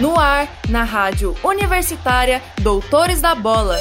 No ar, na rádio universitária Doutores da Bola.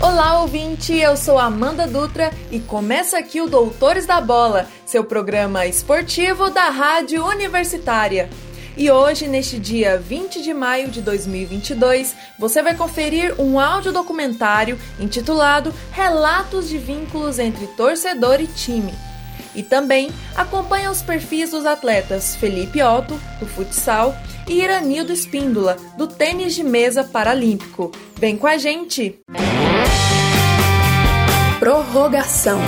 Olá, ouvinte! Eu sou Amanda Dutra e começa aqui o Doutores da Bola, seu programa esportivo da Rádio Universitária. E hoje, neste dia 20 de maio de 2022, você vai conferir um audiodocumentário intitulado Relatos de Vínculos entre Torcedor e Time. E também acompanha os perfis dos atletas Felipe Otto, do futsal, e Iranildo Espíndola, do tênis de mesa paralímpico. Vem com a gente! Prorrogação.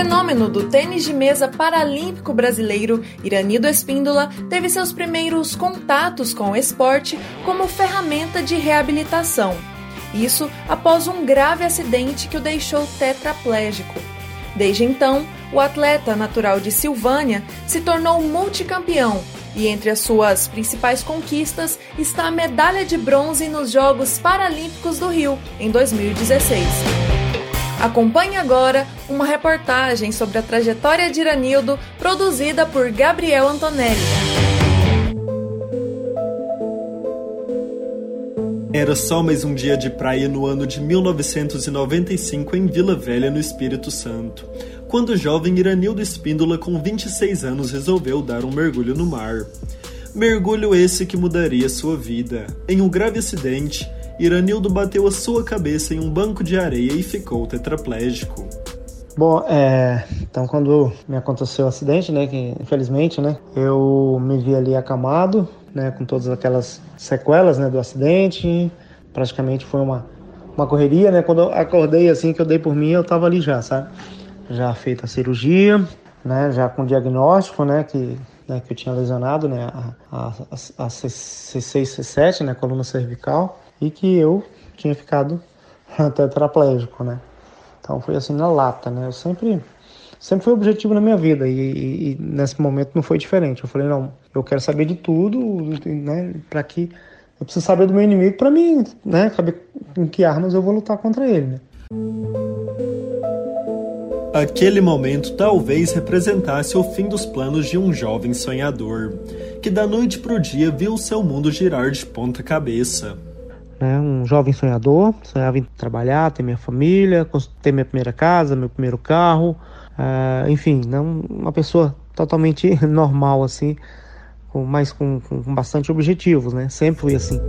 Fenômeno do tênis de mesa paralímpico brasileiro, Iranido Espíndola teve seus primeiros contatos com o esporte como ferramenta de reabilitação. Isso após um grave acidente que o deixou tetraplégico. Desde então, o atleta natural de Silvânia se tornou multicampeão e entre as suas principais conquistas está a medalha de bronze nos Jogos Paralímpicos do Rio, em 2016. Acompanhe agora uma reportagem sobre a trajetória de Iranildo, produzida por Gabriel Antonelli. Era só mais um dia de praia no ano de 1995 em Vila Velha, no Espírito Santo quando o jovem Iranildo Espíndola, com 26 anos, resolveu dar um mergulho no mar. Mergulho esse que mudaria sua vida. Em um grave acidente, Iranildo bateu a sua cabeça em um banco de areia e ficou tetraplégico. Bom, é, então quando me aconteceu o acidente, né, que infelizmente, né, eu me vi ali acamado, né, com todas aquelas sequelas, né, do acidente. Praticamente foi uma uma correria, né? Quando eu acordei assim que eu dei por mim, eu tava ali já, sabe? já feita a cirurgia, né, já com diagnóstico, né, que, né, que eu tinha lesionado, né, a, a, a C6, C7, né, coluna cervical, e que eu tinha ficado tetraplégico, né. Então foi assim na lata, né. Eu sempre sempre foi objetivo na minha vida e, e, e, nesse momento não foi diferente. Eu falei não, eu quero saber de tudo, né, para que eu preciso saber do meu inimigo para mim, né, saber com que armas eu vou lutar contra ele. Né? Aquele momento talvez representasse o fim dos planos de um jovem sonhador, que da noite para o dia viu seu mundo girar de ponta cabeça. É, um jovem sonhador, sonhava em trabalhar, ter minha família, ter minha primeira casa, meu primeiro carro, uh, enfim, não uma pessoa totalmente normal assim, com, mas com, com, com bastante objetivos, né? Sempre fui assim.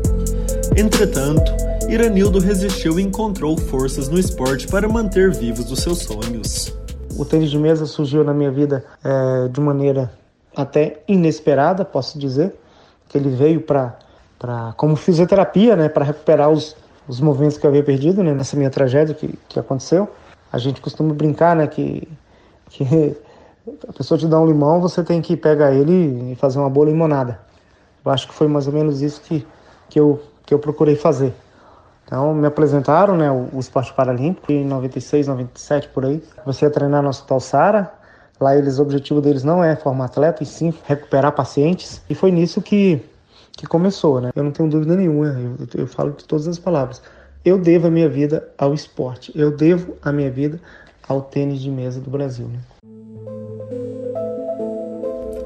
Entretanto, Iranildo resistiu e encontrou forças no esporte para manter vivos os seus sonhos. O tênis de mesa surgiu na minha vida é, de maneira até inesperada, posso dizer, que ele veio para como fisioterapia, né, para recuperar os, os movimentos que eu havia perdido né, nessa minha tragédia que, que aconteceu. A gente costuma brincar, né, que, que a pessoa te dá um limão, você tem que pegar ele e fazer uma boa limonada. Eu acho que foi mais ou menos isso que, que, eu, que eu procurei fazer. Então me apresentaram, né, o, o esporte paralímpico em 96, 97 por aí. Comecei a treinar no Hospital Sara. Lá eles, o objetivo deles não é formar atleta, e sim recuperar pacientes. E foi nisso que, que começou, né? Eu não tenho dúvida nenhuma, eu, eu falo de todas as palavras. Eu devo a minha vida ao esporte. Eu devo a minha vida ao tênis de mesa do Brasil, né?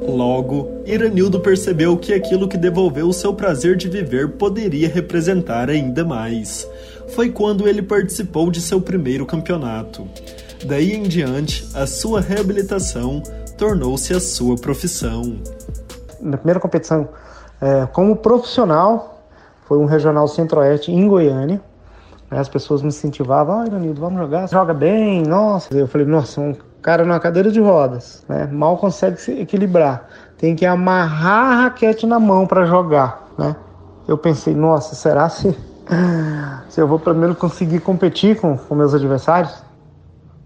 Logo, Iranildo percebeu que aquilo que devolveu o seu prazer de viver poderia representar ainda mais. Foi quando ele participou de seu primeiro campeonato. Daí em diante, a sua reabilitação tornou-se a sua profissão. Na primeira competição, é, como profissional, foi um regional centro-oeste em Goiânia. As pessoas me incentivavam, ah, Iranildo, vamos jogar, joga bem, nossa. Eu falei, nossa, um cara numa cadeira de rodas, né? Mal consegue se equilibrar. Tem que amarrar a raquete na mão para jogar, né? Eu pensei, nossa, será se, se eu vou menos conseguir competir com, com meus adversários?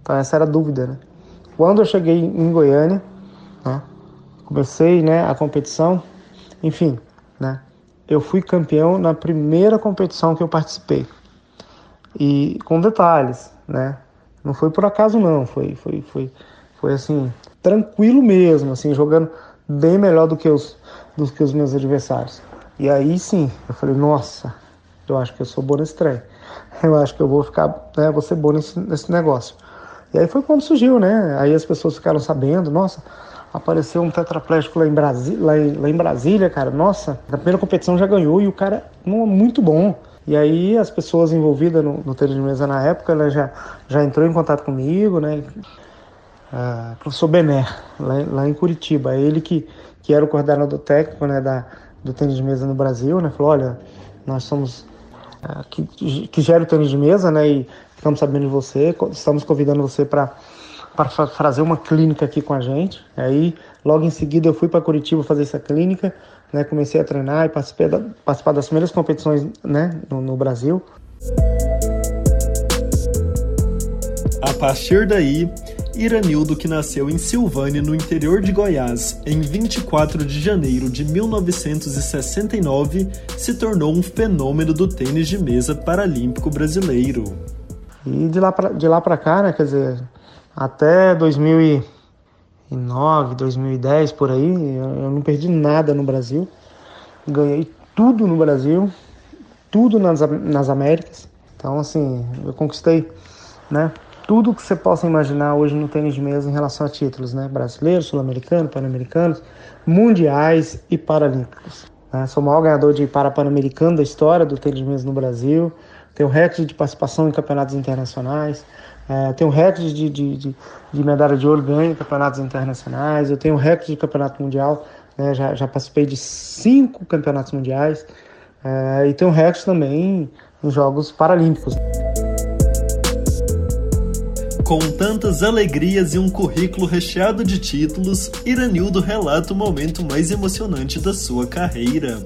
Então essa era a dúvida, né? Quando eu cheguei em Goiânia, né? Comecei, né, a competição, enfim, né? Eu fui campeão na primeira competição que eu participei. E com detalhes, né? Não foi por acaso não, foi foi foi foi assim, tranquilo mesmo, assim, jogando bem melhor do que os do que os meus adversários. E aí sim, eu falei, nossa, eu acho que eu sou bom nesse trem. Eu acho que eu vou ficar, né, vou ser bom nesse, nesse negócio. E aí foi quando surgiu, né? Aí as pessoas ficaram sabendo, nossa, apareceu um tetraplégico lá em, Brasília, lá, em, lá em Brasília, cara. Nossa, na primeira competição já ganhou e o cara é muito bom. E aí as pessoas envolvidas no, no tênis de mesa na época, ela já, já entrou em contato comigo, né? Uh, professor Bené, lá, lá, em Curitiba, ele que, que era o coordenador técnico né, da, do tênis de mesa no Brasil, né? Falou, olha, nós somos uh, que, que gera o tênis de mesa, né? E ficamos sabendo de você, estamos convidando você para para fazer uma clínica aqui com a gente. Aí, logo em seguida, eu fui para Curitiba fazer essa clínica, né? Comecei a treinar e participei da, participar das primeiras competições, né? No, no Brasil. A partir daí, Iranildo, que nasceu em Silvânia, no interior de Goiás, em 24 de janeiro de 1969, se tornou um fenômeno do tênis de mesa paralímpico brasileiro. E de lá para cá, né, quer dizer, até 2009, 2010 por aí, eu não perdi nada no Brasil. Ganhei tudo no Brasil, tudo nas, nas Américas. Então, assim, eu conquistei, né? Tudo que você possa imaginar hoje no tênis de mesa em relação a títulos, né? Brasileiros, sul-americanos, pan-americanos, mundiais e paralímpicos. Né? Sou o maior ganhador de para-pan-americano da história do tênis de mesa no Brasil. Tenho recorde de participação em campeonatos internacionais. É, tenho recorde de, de, de, de, medalha de ouro ganho em campeonatos internacionais. Eu tenho recorde de campeonato mundial. Né, já, já participei de cinco campeonatos mundiais. É, e tenho recorde também em Jogos Paralímpicos. Com tantas alegrias e um currículo recheado de títulos, Iranildo relata o momento mais emocionante da sua carreira: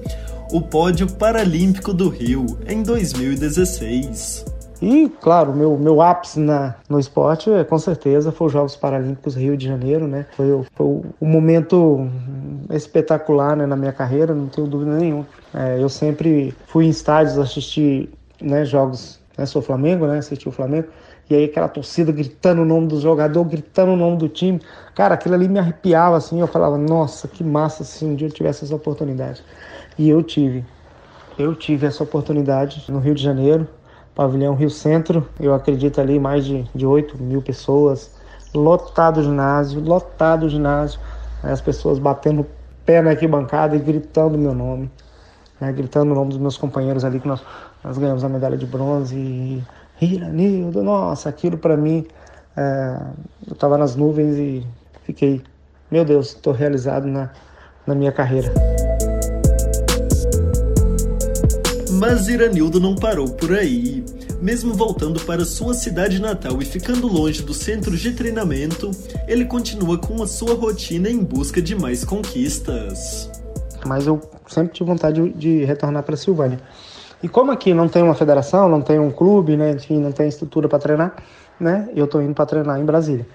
o pódio paralímpico do Rio em 2016. E, claro, meu, meu ápice na, no esporte, é, com certeza, foi os Jogos Paralímpicos Rio de Janeiro, né? Foi, foi um momento espetacular né, na minha carreira, não tenho dúvida nenhuma. É, eu sempre fui em estádios assistir né, jogos, né, sou Flamengo, né? Assisti o Flamengo. E aí aquela torcida gritando o nome do jogador, gritando o nome do time. Cara, aquilo ali me arrepiava assim, eu falava, nossa, que massa se um dia eu tivesse essa oportunidade. E eu tive. Eu tive essa oportunidade no Rio de Janeiro, pavilhão Rio Centro, eu acredito ali mais de, de 8 mil pessoas, lotado o ginásio, lotado o ginásio, né, as pessoas batendo pé na arquibancada e gritando meu nome, né, gritando o nome dos meus companheiros ali, que nós, nós ganhamos a medalha de bronze, e Iranildo, nossa, aquilo para mim, é, eu estava nas nuvens e fiquei, meu Deus, estou realizado na, na minha carreira. Mas Iranildo não parou por aí. Mesmo voltando para sua cidade natal e ficando longe dos centros de treinamento, ele continua com a sua rotina em busca de mais conquistas. Mas eu sempre tive vontade de retornar para Silvânia. E como aqui não tem uma federação, não tem um clube, né, enfim, não tem estrutura para treinar, né, eu estou indo para treinar em Brasília.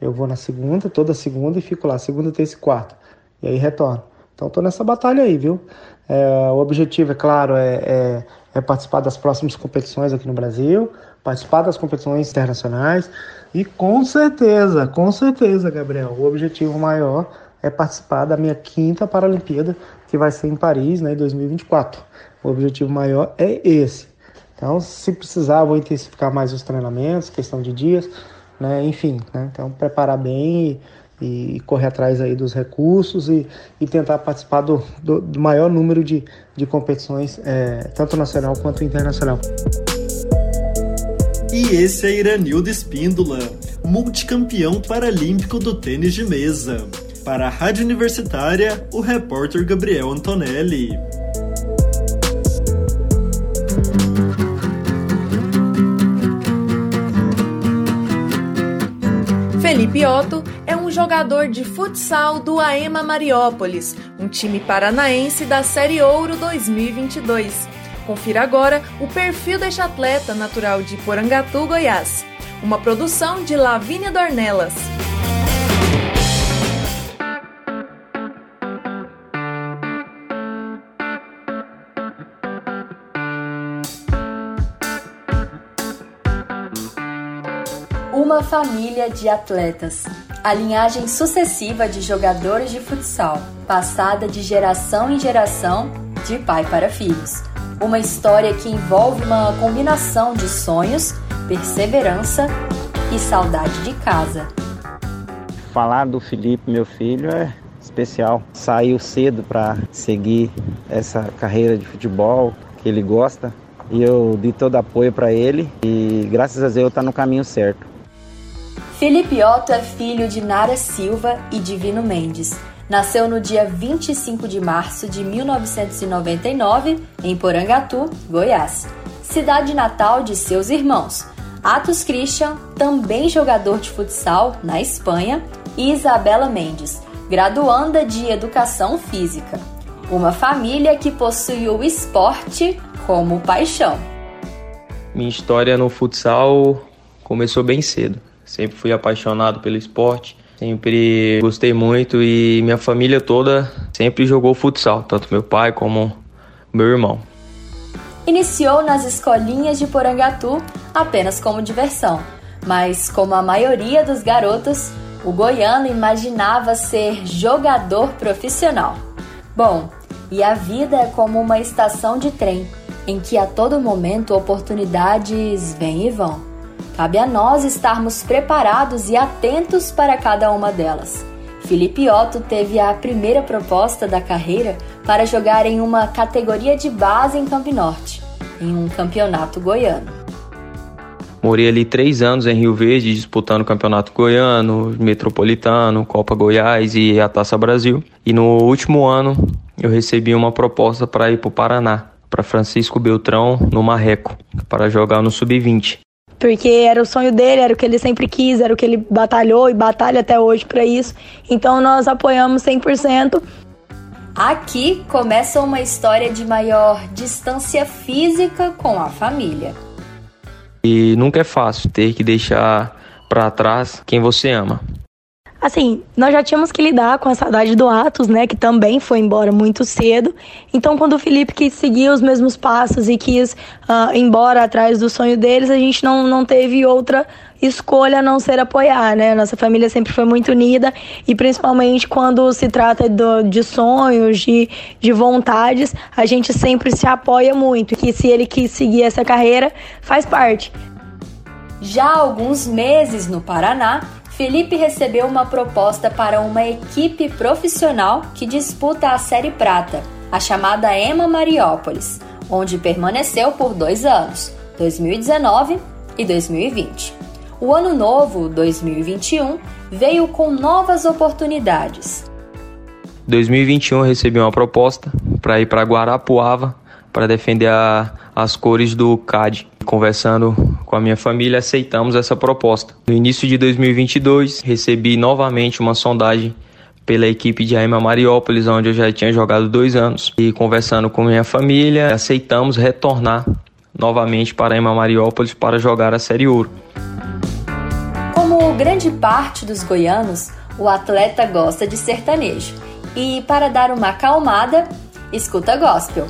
Eu vou na segunda, toda segunda e fico lá, segunda, terça e quarta. E aí retorno. Então estou nessa batalha aí, viu? É, o objetivo, é claro, é, é, é, participar das próximas competições aqui no Brasil, participar das competições internacionais e com certeza, com certeza, Gabriel, o objetivo maior é participar da minha quinta Paralimpíada, que vai ser em Paris, né, em 2024. O objetivo maior é esse. Então, se precisar, vou intensificar mais os treinamentos, questão de dias, né, enfim, né, então preparar bem e e correr atrás aí dos recursos e, e tentar participar do, do, do maior número de, de competições, é, tanto nacional quanto internacional. E esse é Iranildo Espíndola, multicampeão paralímpico do tênis de mesa. Para a Rádio Universitária, o repórter Gabriel Antonelli. Felipe Otto jogador de futsal do AEMA Mariópolis, um time paranaense da Série Ouro 2022. Confira agora o perfil deste atleta natural de Porangatu, Goiás. Uma produção de Lavínia Dornelas. Uma família de atletas a linhagem sucessiva de jogadores de futsal, passada de geração em geração, de pai para filhos. Uma história que envolve uma combinação de sonhos, perseverança e saudade de casa. Falar do Felipe, meu filho, é especial. Saiu cedo para seguir essa carreira de futebol que ele gosta e eu dei todo apoio para ele e graças a Deus está no caminho certo. Felipe Otto é filho de Nara Silva e Divino Mendes. Nasceu no dia 25 de março de 1999 em Porangatu, Goiás, cidade natal de seus irmãos. Atos Christian, também jogador de futsal na Espanha, e Isabela Mendes, graduanda de Educação Física. Uma família que possui o esporte como paixão. Minha história no futsal começou bem cedo. Sempre fui apaixonado pelo esporte, sempre gostei muito e minha família toda sempre jogou futsal, tanto meu pai como meu irmão. Iniciou nas escolinhas de Porangatu apenas como diversão, mas como a maioria dos garotos, o goiano imaginava ser jogador profissional. Bom, e a vida é como uma estação de trem em que a todo momento oportunidades vêm e vão. Cabe a nós estarmos preparados e atentos para cada uma delas. Felipe Otto teve a primeira proposta da carreira para jogar em uma categoria de base em Campo Norte, em um campeonato goiano. Morei ali três anos em Rio Verde, disputando o Campeonato Goiano, Metropolitano, Copa Goiás e a Taça Brasil. E no último ano eu recebi uma proposta para ir para o Paraná, para Francisco Beltrão, no Marreco, para jogar no Sub-20. Porque era o sonho dele, era o que ele sempre quis, era o que ele batalhou e batalha até hoje para isso. Então nós apoiamos 100%. Aqui começa uma história de maior distância física com a família. E nunca é fácil ter que deixar para trás quem você ama. Assim, nós já tínhamos que lidar com a saudade do Atos, né, que também foi embora muito cedo. Então, quando o Felipe quis seguir os mesmos passos e quis uh, embora atrás do sonho deles, a gente não, não teve outra escolha a não ser apoiar, né? Nossa família sempre foi muito unida e principalmente quando se trata do, de sonhos, de, de vontades, a gente sempre se apoia muito. Que se ele quis seguir essa carreira, faz parte. Já há alguns meses no Paraná, Felipe recebeu uma proposta para uma equipe profissional que disputa a Série Prata, a chamada Ema Mariópolis, onde permaneceu por dois anos, 2019 e 2020. O ano novo, 2021, veio com novas oportunidades. 2021 recebi uma proposta para ir para Guarapuava para defender a, as cores do CAD. Conversando com a minha família, aceitamos essa proposta. No início de 2022, recebi novamente uma sondagem pela equipe de Aima Mariópolis, onde eu já tinha jogado dois anos. E conversando com minha família, aceitamos retornar novamente para Aima Mariópolis para jogar a Série Ouro. Como grande parte dos goianos, o atleta gosta de sertanejo. E para dar uma acalmada, escuta gospel.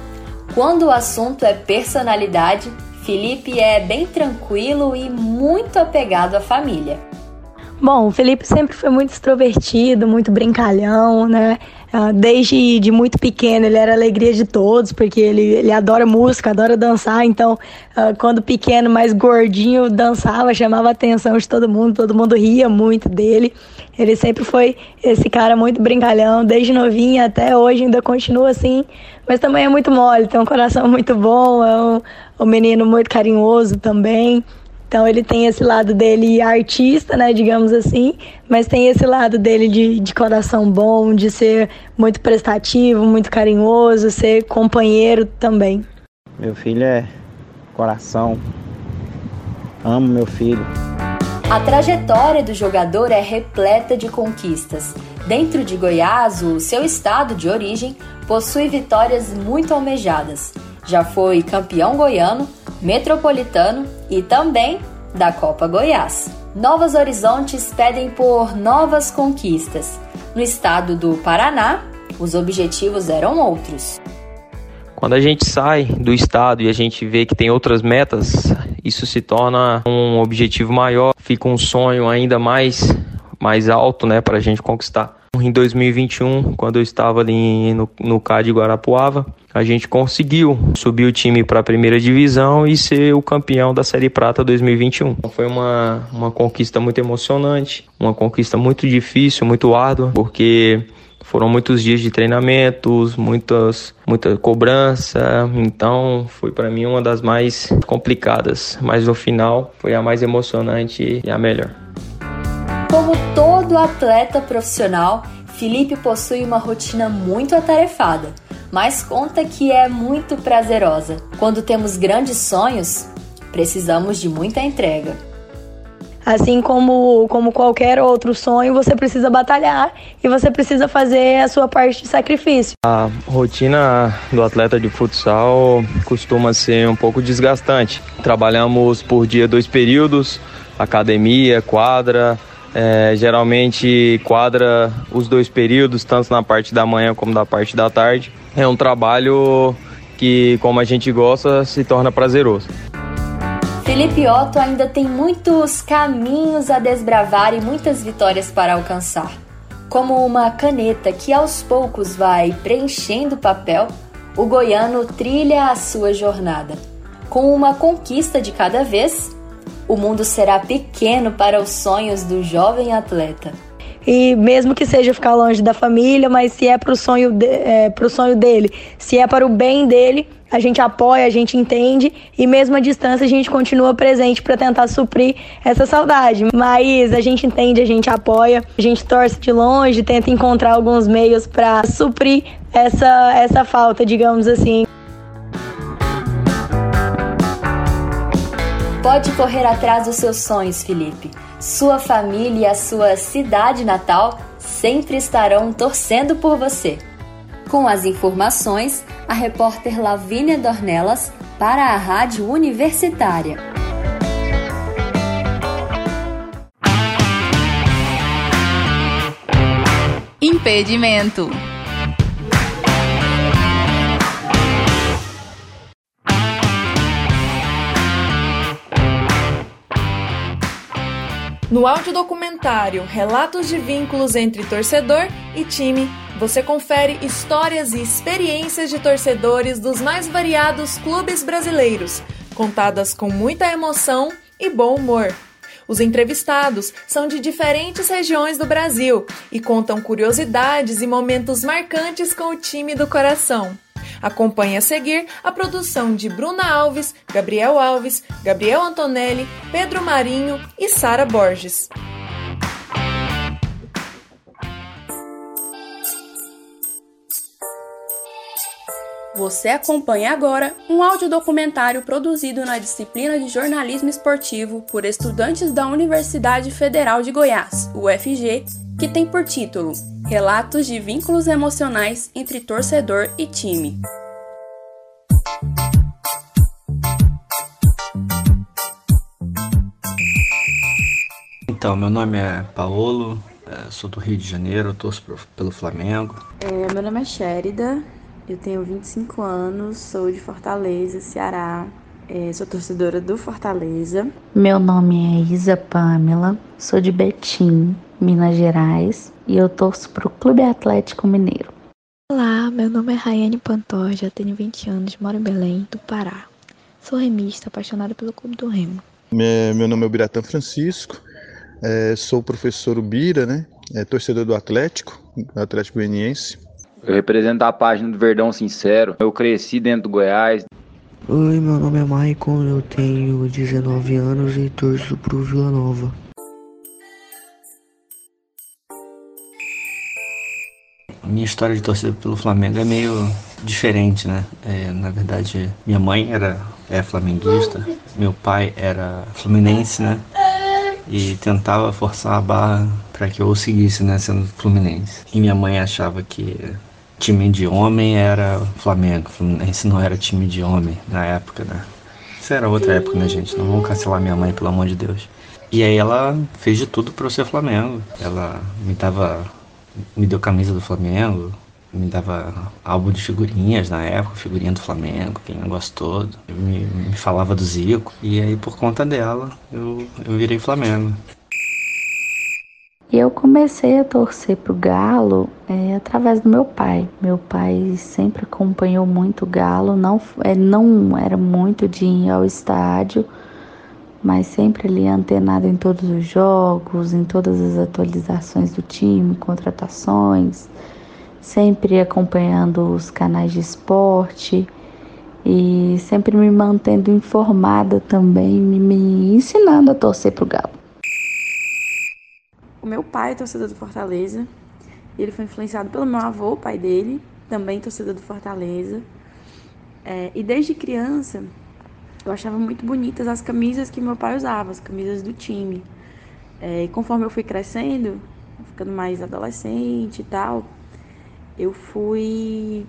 Quando o assunto é personalidade, Felipe é bem tranquilo e muito apegado à família. Bom, o Felipe sempre foi muito extrovertido, muito brincalhão, né? Ah, desde de muito pequeno ele era alegria de todos, porque ele, ele adora música, adora dançar. Então, ah, quando pequeno, mais gordinho, dançava, chamava a atenção de todo mundo, todo mundo ria muito dele. Ele sempre foi esse cara muito brincalhão, desde novinho até hoje, ainda continua assim mas também é muito mole, tem um coração muito bom, é um, um menino muito carinhoso também. Então ele tem esse lado dele artista, né, digamos assim, mas tem esse lado dele de, de coração bom, de ser muito prestativo, muito carinhoso, ser companheiro também. Meu filho é coração. Amo meu filho. A trajetória do jogador é repleta de conquistas. Dentro de Goiás, o seu estado de origem, possui vitórias muito almejadas. Já foi campeão goiano, metropolitano e também da Copa Goiás. Novos horizontes pedem por novas conquistas. No estado do Paraná, os objetivos eram outros. Quando a gente sai do estado e a gente vê que tem outras metas, isso se torna um objetivo maior, fica um sonho ainda mais mais alto, né, para a gente conquistar. Em 2021, quando eu estava ali no, no CAD Guarapuava, a gente conseguiu subir o time para a primeira divisão e ser o campeão da Série Prata 2021. Então, foi uma, uma conquista muito emocionante, uma conquista muito difícil, muito árdua, porque foram muitos dias de treinamentos, muitas, muita cobrança, então foi para mim uma das mais complicadas, mas no final foi a mais emocionante e a melhor. Como todo atleta profissional, Felipe possui uma rotina muito atarefada, mas conta que é muito prazerosa. Quando temos grandes sonhos, precisamos de muita entrega. Assim como, como qualquer outro sonho, você precisa batalhar e você precisa fazer a sua parte de sacrifício. A rotina do atleta de futsal costuma ser um pouco desgastante. Trabalhamos por dia dois períodos, academia, quadra, é, geralmente quadra os dois períodos, tanto na parte da manhã como na parte da tarde. É um trabalho que, como a gente gosta, se torna prazeroso. Felipe Otto ainda tem muitos caminhos a desbravar e muitas vitórias para alcançar. Como uma caneta que aos poucos vai preenchendo papel, o goiano trilha a sua jornada. Com uma conquista de cada vez, o mundo será pequeno para os sonhos do jovem atleta. E mesmo que seja ficar longe da família, mas se é para o sonho, de, é, sonho dele, se é para o bem dele, a gente apoia, a gente entende e mesmo à distância a gente continua presente para tentar suprir essa saudade. Mas a gente entende, a gente apoia, a gente torce de longe, tenta encontrar alguns meios para suprir essa, essa falta, digamos assim. Pode correr atrás dos seus sonhos, Felipe. Sua família e a sua cidade natal sempre estarão torcendo por você. Com as informações, a repórter Lavínia Dornelas para a Rádio Universitária. Impedimento. No audiodocumentário Relatos de Vínculos entre Torcedor e Time, você confere histórias e experiências de torcedores dos mais variados clubes brasileiros, contadas com muita emoção e bom humor. Os entrevistados são de diferentes regiões do Brasil e contam curiosidades e momentos marcantes com o time do coração. Acompanhe a seguir a produção de Bruna Alves, Gabriel Alves, Gabriel Antonelli, Pedro Marinho e Sara Borges. Você acompanha agora um audiodocumentário produzido na disciplina de jornalismo esportivo por estudantes da Universidade Federal de Goiás, UFG, que tem por título Relatos de vínculos emocionais entre torcedor e time. Então, meu nome é Paolo, é, sou do Rio de Janeiro, torço pelo Flamengo. É, meu nome é Sherida, eu tenho 25 anos, sou de Fortaleza, Ceará. É, sou torcedora do Fortaleza. Meu nome é Isa Pamela, sou de Betim, Minas Gerais, e eu torço para o Clube Atlético Mineiro. Olá, meu nome é Rayane Pantoja, tenho 20 anos, moro em Belém, do Pará. Sou remista, apaixonada pelo Clube do Remo. Meu nome é Biratã Francisco, é, sou professor Ubira, né? É, torcedor do Atlético, do Atlético Goianiense. Eu represento a página do Verdão Sincero. Eu cresci dentro do Goiás. Oi, meu nome é Maicon, eu tenho 19 anos e torço pro Vila Nova. Minha história de torcida pelo Flamengo é meio diferente, né? É, na verdade, minha mãe era é flamenguista, meu pai era fluminense, né? E tentava forçar a barra para que eu o seguisse, né? Sendo fluminense. E minha mãe achava que time de homem era Flamengo, Fluminense não era time de homem na época, né? Isso era outra época, né, gente? Não vamos cancelar minha mãe, pelo amor de Deus. E aí ela fez de tudo para eu ser Flamengo. Ela me dava me deu camisa do Flamengo, me dava álbum de figurinhas na época, figurinha do Flamengo, aquele negócio todo. Me, me falava do Zico. E aí, por conta dela, eu, eu virei Flamengo. E eu comecei a torcer pro Galo é, através do meu pai. Meu pai sempre acompanhou muito o Galo, não, é, não era muito de ir ao estádio, mas sempre ali antenado em todos os jogos, em todas as atualizações do time, contratações, sempre acompanhando os canais de esporte e sempre me mantendo informada também, me, me ensinando a torcer pro Galo. O meu pai é torcedor do Fortaleza. Ele foi influenciado pelo meu avô, o pai dele, também torcedor do Fortaleza. É, e desde criança, eu achava muito bonitas as camisas que meu pai usava, as camisas do time. É, e conforme eu fui crescendo, ficando mais adolescente e tal, eu fui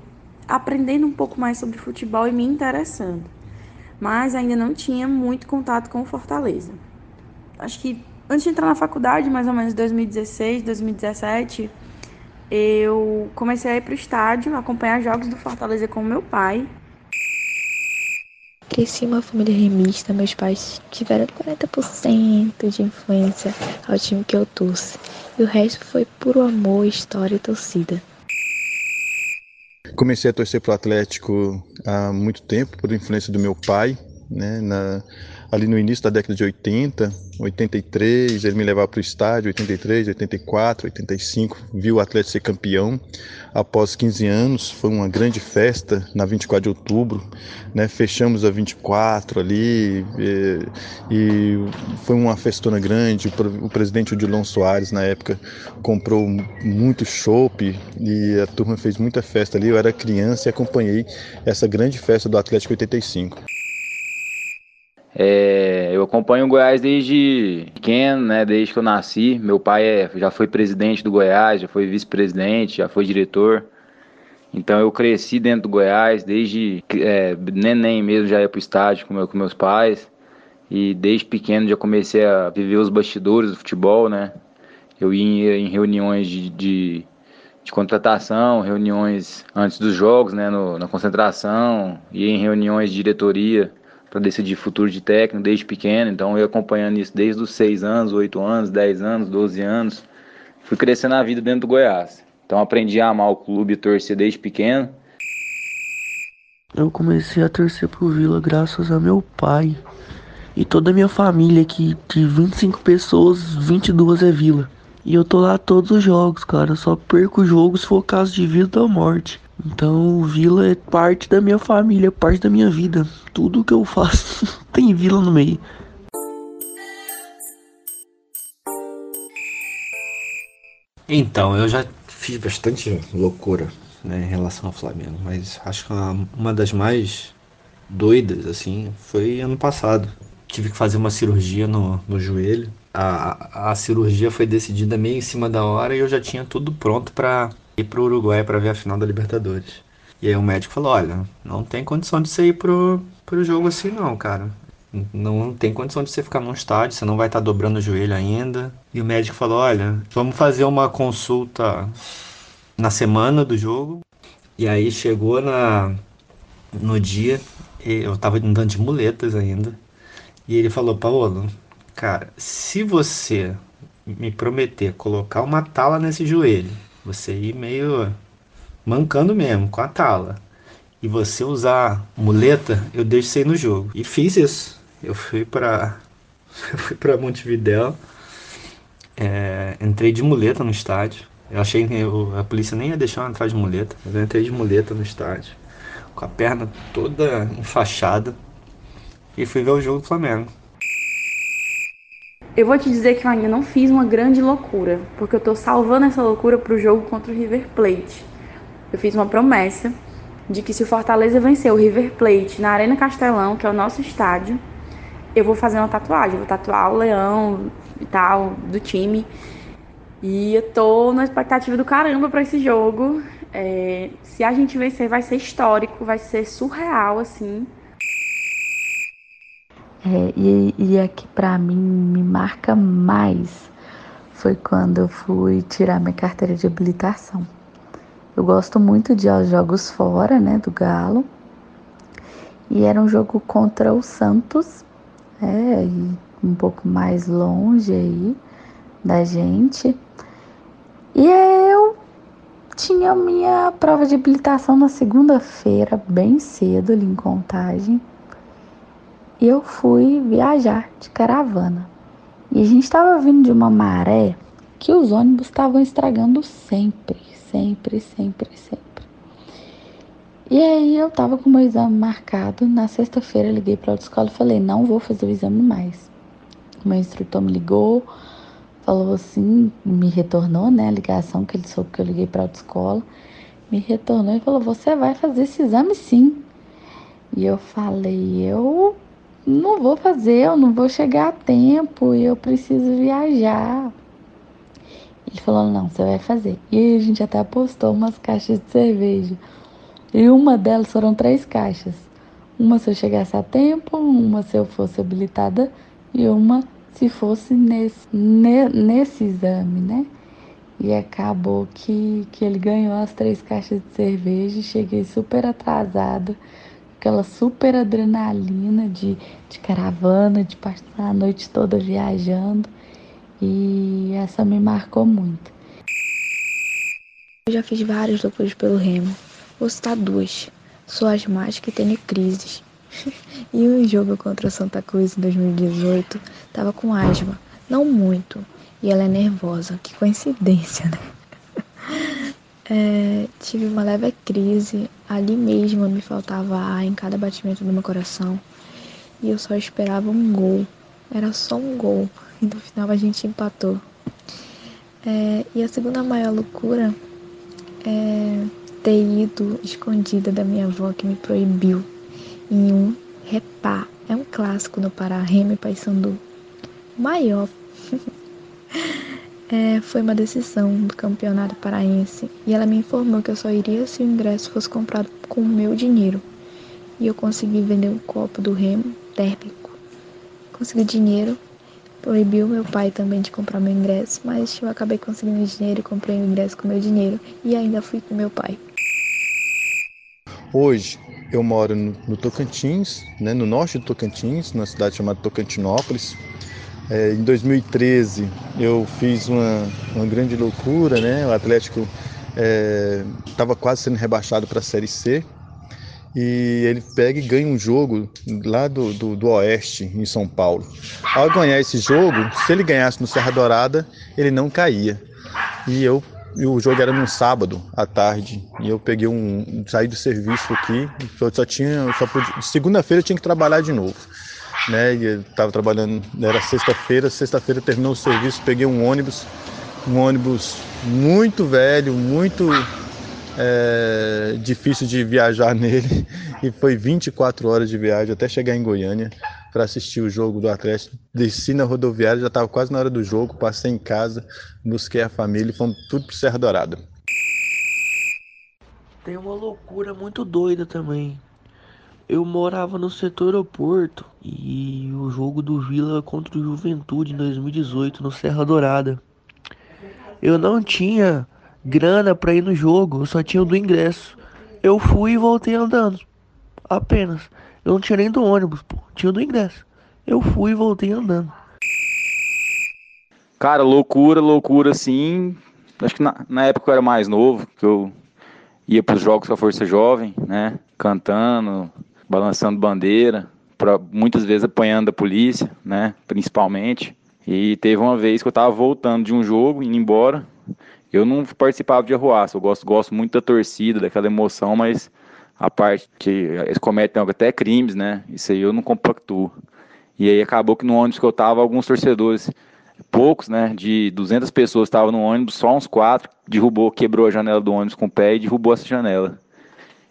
aprendendo um pouco mais sobre futebol e me interessando. Mas ainda não tinha muito contato com o Fortaleza. Acho que antes de entrar na faculdade, mais ou menos 2016, 2017, eu comecei a ir para o estádio, acompanhar jogos do Fortaleza com meu pai. Cresci em uma família remista, meus pais tiveram 40% de influência ao time que eu torço. E o resto foi puro amor, história e torcida. Comecei a torcer para o Atlético há muito tempo, por influência do meu pai, né, na, ali no início da década de 80, 83, ele me levava para o estádio, 83, 84, 85, viu o Atlético ser campeão. Após 15 anos, foi uma grande festa na 24 de outubro, né? Fechamos a 24 ali e, e foi uma festona grande. O, presidente Odilon Soares, na época, comprou muito chopp e a turma fez muita festa ali. Eu era criança e acompanhei essa grande festa do Atlético 85. É, eu acompanho o Goiás desde pequeno, né? Desde que eu nasci. Meu pai é, já foi presidente do Goiás, já foi vice-presidente, já foi diretor. Então eu cresci dentro do Goiás, desde é, neném mesmo já ia pro estádio com, meu, com meus pais. E desde pequeno já comecei a viver os bastidores do futebol, né? Eu ia em reuniões de, de, de contratação, reuniões antes dos jogos, né? No, na concentração, ia em reuniões de diretoria para decidir futuro de técnico desde pequeno. Então eu acompanhando isso desde os 6 anos, 8 anos, 10 anos, 12 anos. Fui crescendo a vida dentro do Goiás. Então aprendi a amar o clube e torcer desde pequeno. Eu comecei a torcer pro Vila graças a meu pai. E toda a minha família, que de 25 pessoas, 22 é Vila. E eu tô lá todos os jogos, cara. Eu só perco o jogo se for caso de vida ou morte. Então, Vila é parte da minha família, parte da minha vida. Tudo que eu faço tem Vila no meio. Então, eu já fiz bastante loucura né, em relação ao Flamengo, mas acho que uma, das mais doidas, assim, foi ano passado. Tive que fazer uma cirurgia no, no joelho. A, a, a cirurgia foi decidida meio em cima da hora e eu já tinha tudo pronto para ir pro Uruguai para ver a final da Libertadores. E aí o médico falou, olha, não tem condição de você ir pro, pro jogo assim não, cara. Não tem condição de você ficar num estádio, você não vai estar tá dobrando o joelho ainda. E o médico falou, olha, vamos fazer uma consulta na semana do jogo. E aí chegou na no dia, eu tava andando de muletas ainda. E ele falou, Paulo, cara, se você me prometer colocar uma tala nesse joelho você ir meio mancando mesmo, com a tala. E você usar muleta, eu deixo você ir no jogo. E fiz isso. Eu fui para eu fui para Montevidéu. É, entrei de muleta no estádio. Eu achei que eu, a polícia nem ia deixar eu entrar de muleta, mas eu entrei de muleta no estádio, com a perna toda enfaixada, e fui ver o jogo do Flamengo. Eu vou te dizer que eu ainda não fiz uma grande loucura, porque eu tô salvando essa loucura pro jogo contra o River Plate. Eu fiz uma promessa de que se o Fortaleza vencer o River Plate na Arena Castelão, que é o nosso estádio, eu vou fazer uma tatuagem, vou tatuar o leão e tal do time. E eu tô na expectativa do caramba para esse jogo. É, se a gente vencer, vai ser histórico, vai ser surreal, assim. É, e, e a que para mim me marca mais foi quando eu fui tirar minha carteira de habilitação. Eu gosto muito de jogos fora, né, do Galo. E era um jogo contra o Santos, é, e um pouco mais longe aí da gente. tinha minha prova de habilitação na segunda-feira, bem cedo ali em Contagem. Eu fui viajar de caravana. E a gente estava vindo de uma maré que os ônibus estavam estragando sempre, sempre, sempre, sempre. E aí eu tava com o meu exame marcado. Na sexta-feira liguei para a autoescola e falei, não vou fazer o exame mais. O meu instrutor me ligou, falou assim, me retornou, né, a ligação que ele soube que eu liguei para a autoescola. Me retornou e falou, você vai fazer esse exame sim. E eu falei, eu não vou fazer, eu não vou chegar a tempo, eu preciso viajar. Ele falou, não, você vai fazer. E aí a gente até apostou umas caixas de cerveja. E uma delas foram três caixas. Uma se eu chegasse a tempo, uma se eu fosse habilitada e uma se fosse nesse, ne, nesse exame, né? E acabou que, que ele ganhou as três caixas de cerveja e cheguei super atrasada, aquela super adrenalina de, de caravana, de passar a noite toda viajando. E essa me marcou muito. Eu já fiz várias loucuras pelo remo. Vou citar duas. Sou asmática e tenho crises. e um jogo contra Santa Cruz em 2018 tava com asma. Não muito. E ela é nervosa. Que coincidência, né? É, tive uma leve crise. Ali mesmo me faltava ar em cada batimento do meu coração. E eu só esperava um gol. Era só um gol. E no final a gente empatou. É, e a segunda maior loucura é ter ido escondida da minha avó que me proibiu em um repá. É um clássico no Pará, Remy Paysandu. Maior. é, foi uma decisão do campeonato paraense e ela me informou que eu só iria se o ingresso fosse comprado com o meu dinheiro. E eu consegui vender um copo do Remo térmico. Consegui dinheiro proibiu meu pai também de comprar meu ingresso, mas eu acabei conseguindo dinheiro e comprei o ingresso com meu dinheiro e ainda fui com meu pai. Hoje eu moro no, no Tocantins, né, no norte do Tocantins, numa cidade chamada Tocantinópolis. É, em 2013 eu fiz uma, uma grande loucura, né? O Atlético estava é, quase sendo rebaixado para a Série C e ele pega e ganha um jogo lá do, do, do, Oeste, em São Paulo. Ao ganhar esse jogo, se ele ganhasse no Serra Dourada, ele não caía. E eu e o jogo era num sábado à tarde e eu peguei um saí do serviço aqui só, só tinha só segunda-feira eu tinha que trabalhar de novo né eu tava trabalhando era sexta-feira sexta-feira terminou o serviço peguei um ônibus um ônibus muito velho muito é, difícil de viajar nele e foi 24 horas de viagem até chegar em Goiânia para assistir o jogo do Atlético. Desci na rodoviária, já estava quase na hora do jogo, passei em casa, busquei a família e fomos tudo para Serra Dourada. Tem uma loucura muito doida também. Eu morava no setor aeroporto e o jogo do Vila contra o Juventude em 2018 no Serra Dourada. Eu não tinha grana para ir no jogo, eu só tinha o do ingresso. Eu fui e voltei andando. Apenas. Eu não tinha nem do ônibus, pô. Tinha do ingresso. Eu fui e voltei andando. Cara, loucura, loucura, sim. Acho que na, na época eu era mais novo, que eu ia para os jogos com a Força Jovem, né? Cantando, balançando bandeira, pra, muitas vezes apanhando a polícia, né? Principalmente. E teve uma vez que eu tava voltando de um jogo, indo embora, eu não participava de arruaça, eu gosto, gosto muito da torcida, daquela emoção, mas a parte que eles cometem até crimes, né? Isso aí eu não compactuo. E aí acabou que no ônibus que eu tava, alguns torcedores, poucos, né? De 200 pessoas estavam no ônibus, só uns quatro derrubou, quebrou a janela do ônibus com o pé e derrubou essa janela.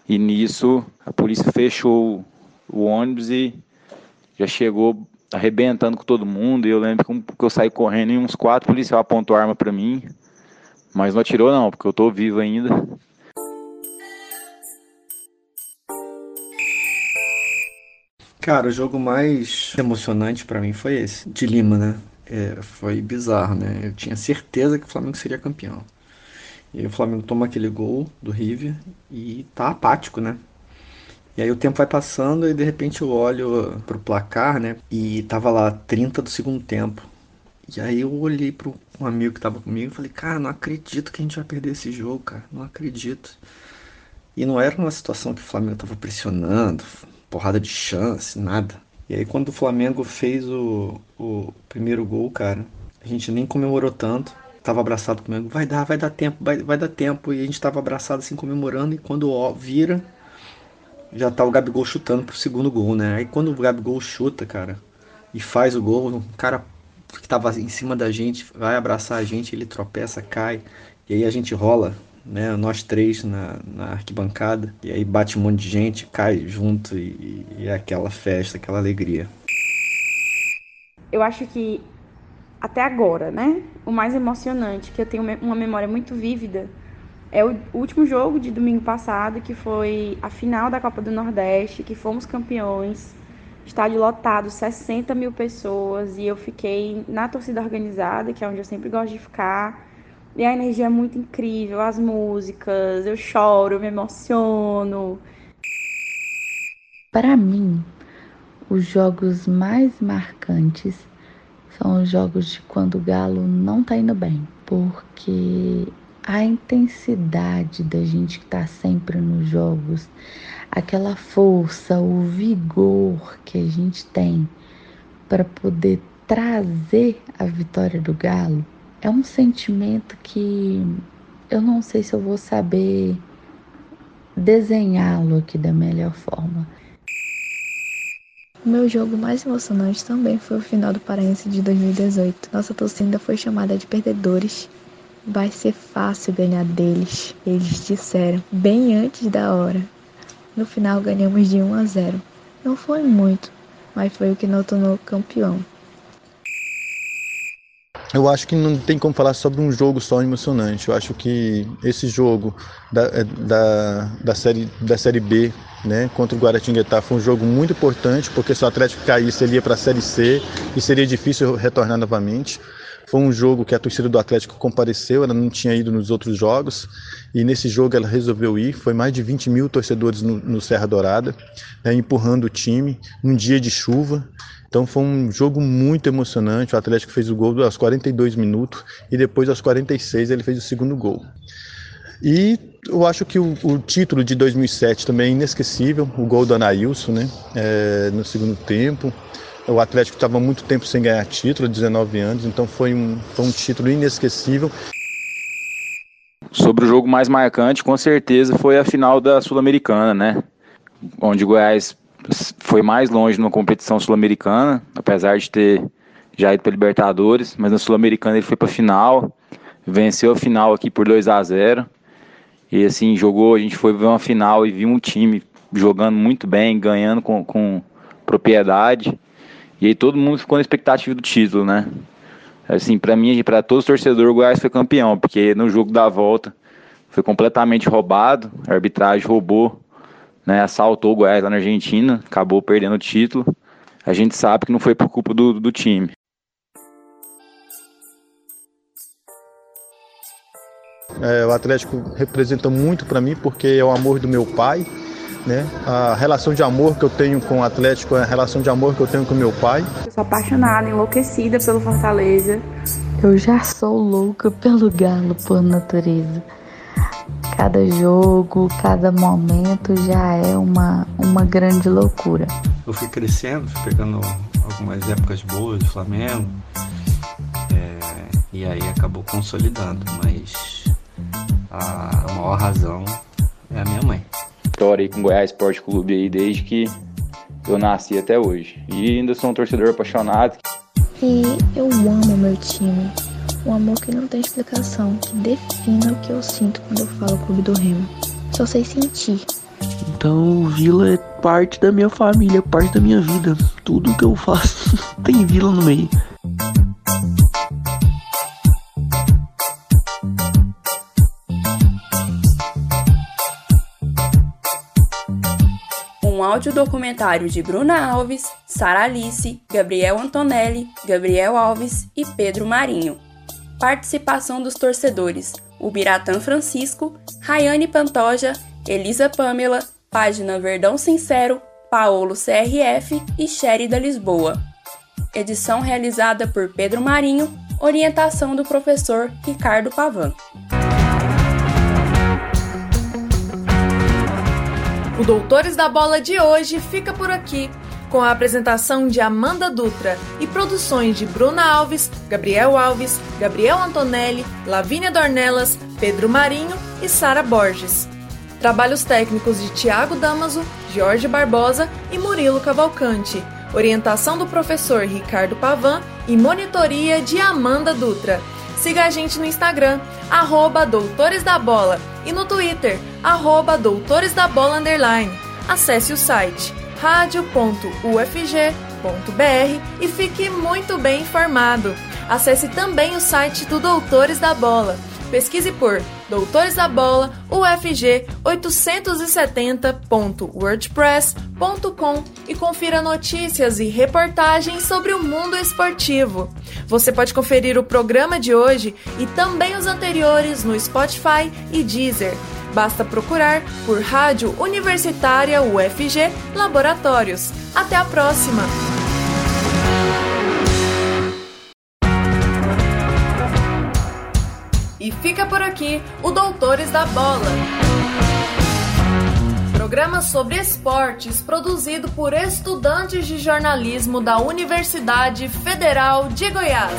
E nisso a polícia fechou o ônibus e já chegou arrebentando com todo mundo. E eu lembro que eu saí correndo e uns quatro policiais apontou arma para mim. Mas não atirou não, porque eu tô vivo ainda. Cara, o jogo mais emocionante para mim foi esse, de Lima, né? É, foi bizarro, né? Eu tinha certeza que o Flamengo seria campeão. E o Flamengo toma aquele gol do River e tá apático, né? E aí o tempo vai passando e de repente eu olho pro placar, né? E tava lá 30 do segundo tempo. E aí eu olhei pro, um amigo que tava comigo, eu falei, cara, não acredito que a gente vai perder esse jogo, cara, não acredito. E não era uma situação que o Flamengo tava pressionando, porrada de chance, nada. E aí quando o Flamengo fez o, o primeiro gol, cara, a gente nem comemorou tanto. Tava abraçado comigo, vai dar, vai dar tempo, vai, vai dar tempo. E a gente tava abraçado assim comemorando. E quando ó, vira, já tá o Gabigol chutando pro segundo gol, né? Aí quando o Gabigol chuta, cara, e faz o gol, o cara que tava em cima da gente vai abraçar a gente, ele tropeça, cai. E aí a gente rola, né? Nós três na, na arquibancada. E aí bate um monte de gente, cai junto e, e é aquela festa, aquela alegria. Eu acho que até agora, né? O mais emocionante, que eu tenho uma memória muito vívida, é o último jogo de domingo passado, que foi a final da Copa do Nordeste, que fomos campeões. Estádio lotado, 60 mil pessoas, e eu fiquei na torcida organizada, que é onde eu sempre gosto de ficar. E a energia é muito incrível, as músicas, eu choro, eu me emociono. Para mim, os jogos mais marcantes são os jogos de quando o Galo não tá indo bem, porque a intensidade da gente que tá sempre nos jogos, aquela força, o vigor que a gente tem para poder trazer a vitória do Galo, é um sentimento que eu não sei se eu vou saber desenhá-lo aqui da melhor forma. O meu jogo mais emocionante também foi o final do Paraense de 2018. Nossa torcida foi chamada de perdedores. Vai ser fácil ganhar deles, eles disseram, bem antes da hora. No final ganhamos de 1 a 0. Não foi muito, mas foi o que nos tornou campeão. Eu acho que não tem como falar sobre um jogo só emocionante. Eu acho que esse jogo da, é, da, da, série, da série B né, contra o Guaratinguetá foi um jogo muito importante, porque se o Atlético caísse, ele ia para a Série C e seria difícil retornar novamente. Foi um jogo que a torcida do Atlético compareceu, ela não tinha ido nos outros jogos, e nesse jogo ela resolveu ir. Foi mais de 20 mil torcedores no, no Serra Dourada, né, empurrando o time, num dia de chuva. Então foi um jogo muito emocionante. O Atlético fez o gol aos 42 minutos e depois aos 46 ele fez o segundo gol. E eu acho que o, o, título de 2007 também é inesquecível, o gol do Anailson, né, é, no segundo tempo. O Atlético estava muito tempo sem ganhar título, 19 anos, então foi um, foi um título inesquecível. Sobre o jogo mais marcante, com certeza foi a final da Sul-Americana, né? Onde o Goiás foi mais longe numa competição sul-americana, apesar de ter já ido para Libertadores, mas na Sul-Americana ele foi para a final, venceu a final aqui por 2 a 0 e assim, jogou, a gente foi ver uma final e viu um time jogando muito bem, ganhando com, com propriedade. E aí todo mundo ficou na expectativa do título, né? Assim, para mim para todos os torcedores, o Goiás foi campeão, porque no jogo da volta foi completamente roubado, a arbitragem roubou, né, assaltou o Goiás lá na Argentina, acabou perdendo o título. A gente sabe que não foi por culpa do, do time. É, o Atlético representa muito para mim porque é o amor do meu pai, né? A relação de amor que eu tenho com o Atlético é a relação de amor que eu tenho com meu pai. Eu sou apaixonada, enlouquecida pelo Fortaleza. Eu já sou louca pelo Galo por natureza. Cada jogo, cada momento já é uma, uma grande loucura. Eu fui crescendo, fui pegando algumas épocas boas do Flamengo. É, e aí acabou consolidando, mas a maior razão é a minha mãe. História aí com o Goiás Esporte Clube aí desde que eu nasci até hoje. E ainda sou um torcedor apaixonado. E eu amo meu time. Um amor que não tem explicação, que defina o que eu sinto quando eu falo Clube do Remo. Só sei sentir. Então, Vila é parte da minha família, parte da minha vida. Tudo que eu faço tem Vila no meio. um audiodocumentário de Bruna Alves, Sara Alice, Gabriel Antonelli, Gabriel Alves e Pedro Marinho. Participação dos torcedores: Ubiratã Francisco, Rayane Pantoja, Elisa Pamela, Página Verdão Sincero, Paolo CRF e Sherida Lisboa. Edição realizada por Pedro Marinho, orientação do professor Ricardo Pavan. O Doutores da Bola de hoje fica por aqui, com a apresentação de Amanda Dutra e produções de Bruna Alves, Gabriel Alves, Gabriel Antonelli, Lavínia Dornelas, Pedro Marinho e Sara Borges. Trabalhos técnicos de Tiago Damaso, Jorge Barbosa e Murilo Cavalcante. Orientação do professor Ricardo Pavan e monitoria de Amanda Dutra. Siga a gente no Instagram, arroba Doutores da Bola, e no Twitter, arroba Doutores da Bola Underline. Acesse o site radio.ufg.br e fique muito bem informado. Acesse também o site do Doutores da Bola. Pesquise por Doutores da Bola UFG 870.wordpress.com e confira notícias e reportagens sobre o mundo esportivo. Você pode conferir o programa de hoje e também os anteriores no Spotify e Deezer. Basta procurar por Rádio Universitária UFG Laboratórios. Até a próxima! E fica por aqui o Doutores da Bola. Programa sobre esportes produzido por estudantes de jornalismo da Universidade Federal de Goiás.